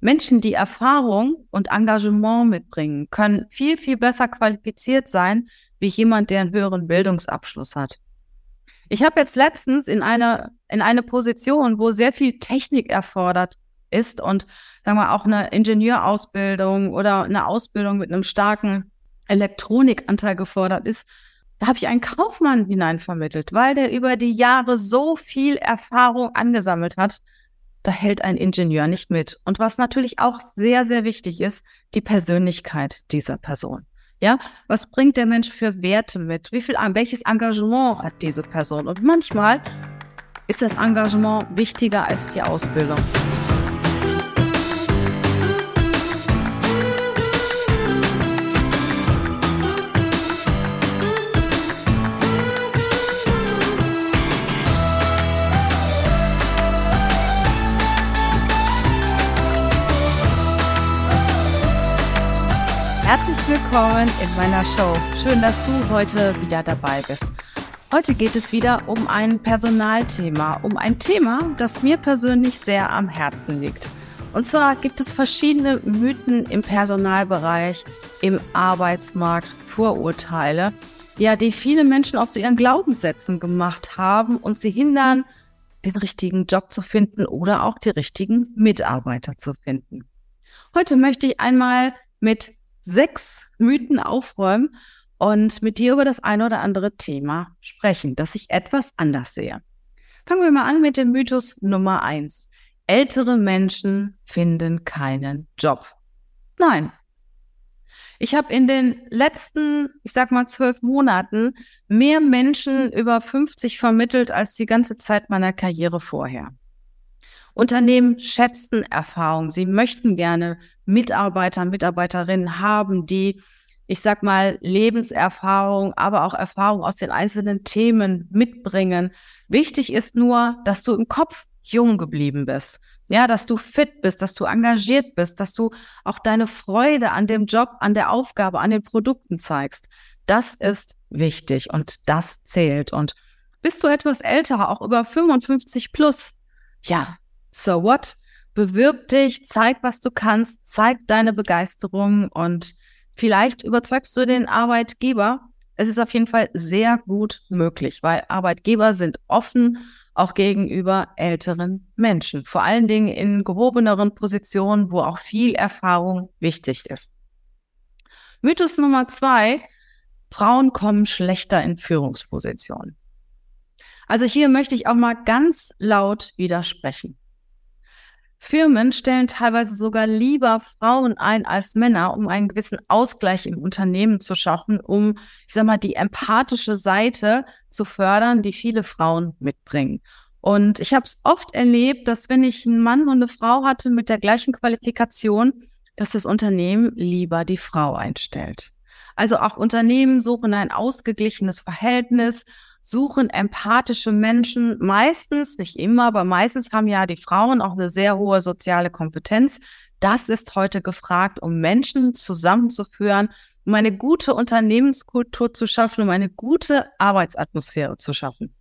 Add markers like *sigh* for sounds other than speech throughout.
Menschen, die Erfahrung und Engagement mitbringen, können viel, viel besser qualifiziert sein, wie jemand, der einen höheren Bildungsabschluss hat. Ich habe jetzt letztens in einer in eine Position, wo sehr viel Technik erfordert ist und sagen wir auch eine Ingenieurausbildung oder eine Ausbildung mit einem starken Elektronikanteil gefordert ist, da habe ich einen Kaufmann hineinvermittelt, weil der über die Jahre so viel Erfahrung angesammelt hat. Da hält ein Ingenieur nicht mit. Und was natürlich auch sehr, sehr wichtig ist, die Persönlichkeit dieser Person. Ja, was bringt der Mensch für Werte mit? Wie viel, welches Engagement hat diese Person? Und manchmal ist das Engagement wichtiger als die Ausbildung. Herzlich willkommen in meiner Show. Schön, dass du heute wieder dabei bist. Heute geht es wieder um ein Personalthema, um ein Thema, das mir persönlich sehr am Herzen liegt. Und zwar gibt es verschiedene Mythen im Personalbereich, im Arbeitsmarkt, Vorurteile, ja, die viele Menschen auch zu ihren Glaubenssätzen gemacht haben und sie hindern, den richtigen Job zu finden oder auch die richtigen Mitarbeiter zu finden. Heute möchte ich einmal mit sechs Mythen aufräumen und mit dir über das eine oder andere Thema sprechen, das ich etwas anders sehe. Fangen wir mal an mit dem Mythos Nummer eins. Ältere Menschen finden keinen Job. Nein. Ich habe in den letzten, ich sag mal, zwölf Monaten mehr Menschen über 50 vermittelt als die ganze Zeit meiner Karriere vorher. Unternehmen schätzen Erfahrung. Sie möchten gerne Mitarbeiter, Mitarbeiterinnen haben, die, ich sag mal, Lebenserfahrung, aber auch Erfahrung aus den einzelnen Themen mitbringen. Wichtig ist nur, dass du im Kopf jung geblieben bist. Ja, dass du fit bist, dass du engagiert bist, dass du auch deine Freude an dem Job, an der Aufgabe, an den Produkten zeigst. Das ist wichtig und das zählt. Und bist du etwas älter, auch über 55 plus, ja, so what? Bewirb dich, zeig, was du kannst, zeig deine Begeisterung und vielleicht überzeugst du den Arbeitgeber. Es ist auf jeden Fall sehr gut möglich, weil Arbeitgeber sind offen auch gegenüber älteren Menschen, vor allen Dingen in gehobeneren Positionen, wo auch viel Erfahrung wichtig ist. Mythos Nummer zwei, Frauen kommen schlechter in Führungspositionen. Also hier möchte ich auch mal ganz laut widersprechen. Firmen stellen teilweise sogar lieber Frauen ein als Männer, um einen gewissen Ausgleich im Unternehmen zu schaffen, um, ich sag mal, die empathische Seite zu fördern, die viele Frauen mitbringen. Und ich habe es oft erlebt, dass wenn ich einen Mann und eine Frau hatte mit der gleichen Qualifikation, dass das Unternehmen lieber die Frau einstellt. Also auch Unternehmen suchen ein ausgeglichenes Verhältnis suchen empathische Menschen meistens, nicht immer, aber meistens haben ja die Frauen auch eine sehr hohe soziale Kompetenz. Das ist heute gefragt, um Menschen zusammenzuführen, um eine gute Unternehmenskultur zu schaffen, um eine gute Arbeitsatmosphäre zu schaffen.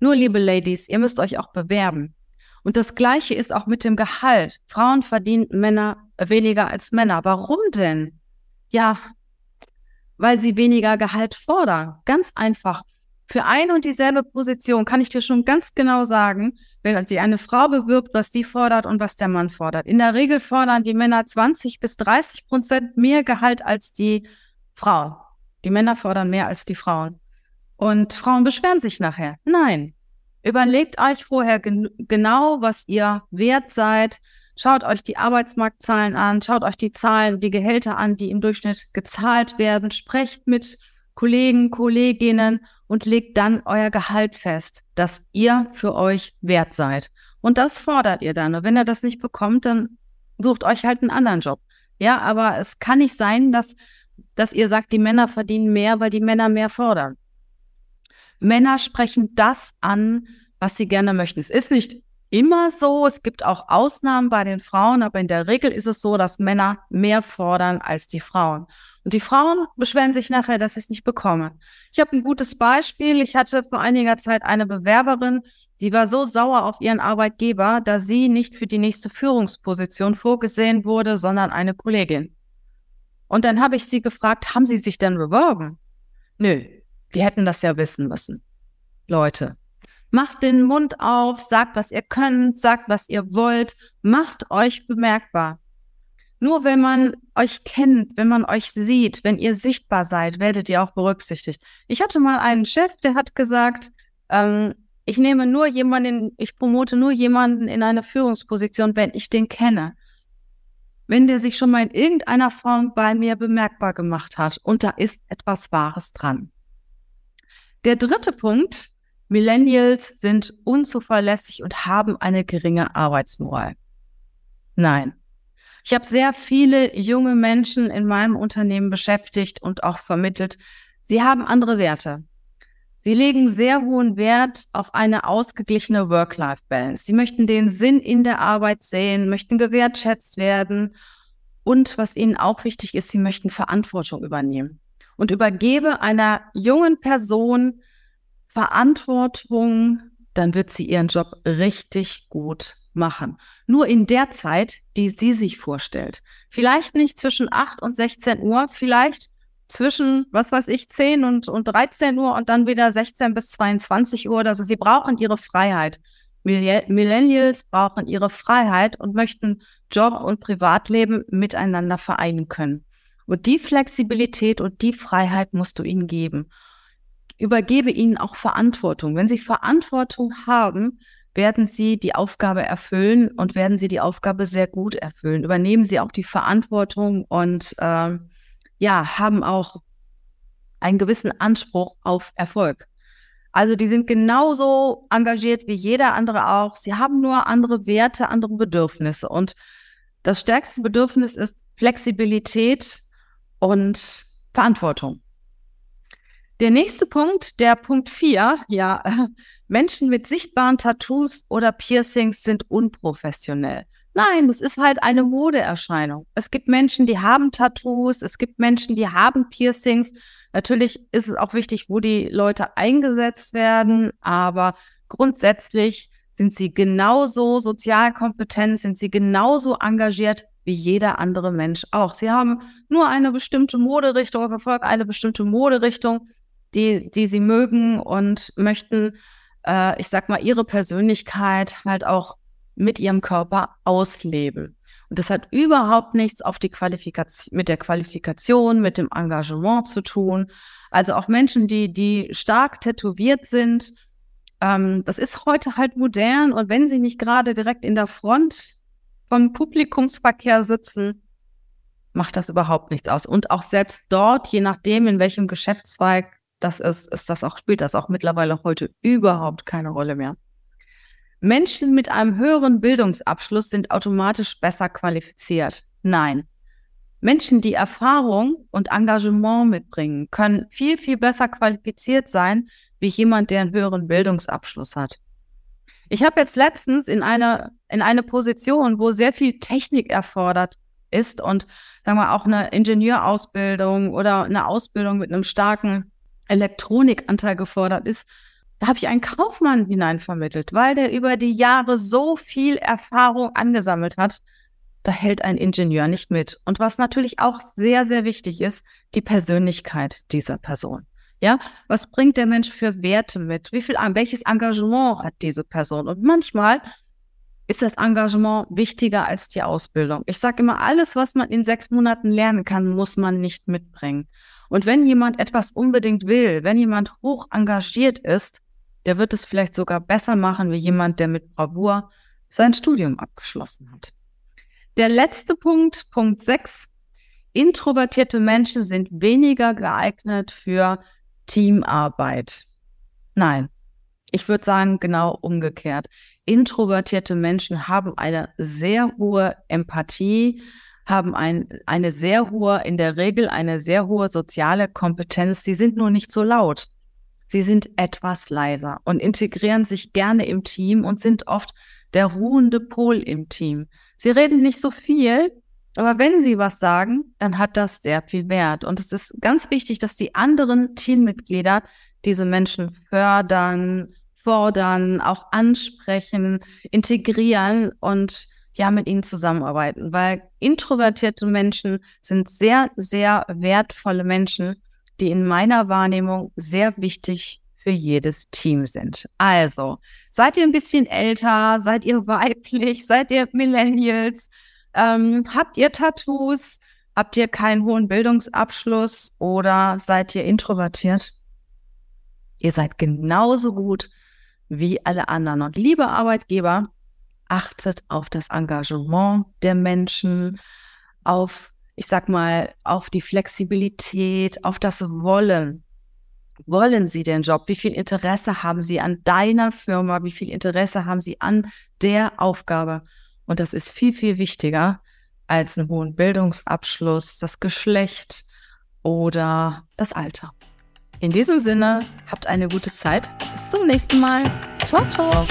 Nur, liebe Ladies, ihr müsst euch auch bewerben. Und das Gleiche ist auch mit dem Gehalt. Frauen verdienen Männer weniger als Männer. Warum denn? Ja, weil sie weniger Gehalt fordern. Ganz einfach. Für eine und dieselbe Position kann ich dir schon ganz genau sagen, wenn sich eine Frau bewirbt, was die fordert und was der Mann fordert. In der Regel fordern die Männer 20 bis 30 Prozent mehr Gehalt als die Frau. Die Männer fordern mehr als die Frauen. Und Frauen beschweren sich nachher. Nein. Überlegt euch vorher gen genau, was ihr wert seid. Schaut euch die Arbeitsmarktzahlen an, schaut euch die Zahlen, die Gehälter an, die im Durchschnitt gezahlt werden. Sprecht mit Kollegen, Kolleginnen und legt dann euer Gehalt fest, dass ihr für euch wert seid. Und das fordert ihr dann. Und wenn ihr das nicht bekommt, dann sucht euch halt einen anderen Job. Ja, aber es kann nicht sein, dass, dass ihr sagt, die Männer verdienen mehr, weil die Männer mehr fordern. Männer sprechen das an, was sie gerne möchten. Es ist nicht immer so. Es gibt auch Ausnahmen bei den Frauen, aber in der Regel ist es so, dass Männer mehr fordern als die Frauen. Und die Frauen beschweren sich nachher, dass sie es nicht bekommen. Ich habe ein gutes Beispiel. Ich hatte vor einiger Zeit eine Bewerberin, die war so sauer auf ihren Arbeitgeber, da sie nicht für die nächste Führungsposition vorgesehen wurde, sondern eine Kollegin. Und dann habe ich sie gefragt, haben Sie sich denn beworben? Nö, die hätten das ja wissen müssen. Leute, macht den Mund auf, sagt, was ihr könnt, sagt, was ihr wollt, macht euch bemerkbar. Nur wenn man euch kennt, wenn man euch sieht, wenn ihr sichtbar seid, werdet ihr auch berücksichtigt. Ich hatte mal einen Chef, der hat gesagt, ähm, ich nehme nur jemanden, ich promote nur jemanden in eine Führungsposition, wenn ich den kenne. Wenn der sich schon mal in irgendeiner Form bei mir bemerkbar gemacht hat und da ist etwas Wahres dran. Der dritte Punkt, Millennials sind unzuverlässig und haben eine geringe Arbeitsmoral. Nein. Ich habe sehr viele junge Menschen in meinem Unternehmen beschäftigt und auch vermittelt. Sie haben andere Werte. Sie legen sehr hohen Wert auf eine ausgeglichene Work-Life-Balance. Sie möchten den Sinn in der Arbeit sehen, möchten gewertschätzt werden und was ihnen auch wichtig ist, sie möchten Verantwortung übernehmen. Und übergebe einer jungen Person Verantwortung, dann wird sie ihren Job richtig gut machen. Nur in der Zeit, die sie sich vorstellt. Vielleicht nicht zwischen 8 und 16 Uhr, vielleicht zwischen, was weiß ich, 10 und, und 13 Uhr und dann wieder 16 bis 22 Uhr. Also sie brauchen ihre Freiheit. Millennials brauchen ihre Freiheit und möchten Job und Privatleben miteinander vereinen können. Und die Flexibilität und die Freiheit musst du ihnen geben. Übergebe ihnen auch Verantwortung. Wenn sie Verantwortung haben, werden sie die Aufgabe erfüllen und werden sie die Aufgabe sehr gut erfüllen. Übernehmen sie auch die Verantwortung und äh, ja, haben auch einen gewissen Anspruch auf Erfolg. Also die sind genauso engagiert wie jeder andere auch. Sie haben nur andere Werte, andere Bedürfnisse. Und das stärkste Bedürfnis ist Flexibilität und Verantwortung. Der nächste Punkt, der Punkt 4, ja, *laughs* Menschen mit sichtbaren Tattoos oder Piercings sind unprofessionell. Nein, das ist halt eine Modeerscheinung. Es gibt Menschen, die haben Tattoos, es gibt Menschen, die haben Piercings. Natürlich ist es auch wichtig, wo die Leute eingesetzt werden, aber grundsätzlich sind sie genauso sozial kompetent, sind sie genauso engagiert wie jeder andere Mensch auch. Sie haben nur eine bestimmte Moderichtung, verfolgen eine bestimmte Moderichtung, die, die sie mögen und möchten, äh, ich sag mal, ihre Persönlichkeit halt auch mit ihrem Körper ausleben. Und das hat überhaupt nichts auf die Qualifikation, mit der Qualifikation, mit dem Engagement zu tun. Also auch Menschen, die, die stark tätowiert sind, ähm, das ist heute halt modern. Und wenn sie nicht gerade direkt in der Front vom Publikumsverkehr sitzen, macht das überhaupt nichts aus. Und auch selbst dort, je nachdem, in welchem Geschäftszweig das ist, ist das auch, spielt das auch mittlerweile heute überhaupt keine Rolle mehr. Menschen mit einem höheren Bildungsabschluss sind automatisch besser qualifiziert. Nein. Menschen, die Erfahrung und Engagement mitbringen, können viel, viel besser qualifiziert sein, wie jemand, der einen höheren Bildungsabschluss hat. Ich habe jetzt letztens in eine, in eine Position, wo sehr viel Technik erfordert ist und sagen wir auch eine Ingenieurausbildung oder eine Ausbildung mit einem starken Elektronikanteil gefordert ist, da habe ich einen Kaufmann hineinvermittelt, weil der über die Jahre so viel Erfahrung angesammelt hat. Da hält ein Ingenieur nicht mit. Und was natürlich auch sehr, sehr wichtig ist, die Persönlichkeit dieser Person. Ja, was bringt der Mensch für Werte mit? Wie viel, welches Engagement hat diese Person? Und manchmal ist das Engagement wichtiger als die Ausbildung. Ich sage immer, alles, was man in sechs Monaten lernen kann, muss man nicht mitbringen. Und wenn jemand etwas unbedingt will, wenn jemand hoch engagiert ist, der wird es vielleicht sogar besser machen wie jemand, der mit Bravour sein Studium abgeschlossen hat. Der letzte Punkt, Punkt 6. Introvertierte Menschen sind weniger geeignet für Teamarbeit. Nein, ich würde sagen genau umgekehrt. Introvertierte Menschen haben eine sehr hohe Empathie, haben ein, eine sehr hohe, in der Regel eine sehr hohe soziale Kompetenz. Sie sind nur nicht so laut. Sie sind etwas leiser und integrieren sich gerne im Team und sind oft der ruhende Pol im Team. Sie reden nicht so viel, aber wenn sie was sagen, dann hat das sehr viel Wert. Und es ist ganz wichtig, dass die anderen Teammitglieder diese Menschen fördern, fordern, auch ansprechen, integrieren und ja, mit ihnen zusammenarbeiten, weil introvertierte Menschen sind sehr, sehr wertvolle Menschen, die in meiner Wahrnehmung sehr wichtig für jedes Team sind. Also, seid ihr ein bisschen älter, seid ihr weiblich, seid ihr Millennials, ähm, habt ihr Tattoos, habt ihr keinen hohen Bildungsabschluss oder seid ihr introvertiert? Ihr seid genauso gut wie alle anderen. Und liebe Arbeitgeber, achtet auf das Engagement der Menschen, auf, ich sag mal, auf die Flexibilität, auf das Wollen. Wollen Sie den Job? Wie viel Interesse haben Sie an deiner Firma? Wie viel Interesse haben Sie an der Aufgabe? Und das ist viel, viel wichtiger als einen hohen Bildungsabschluss, das Geschlecht oder das Alter. In diesem Sinne, habt eine gute Zeit. Bis zum nächsten Mal. Ciao, ciao.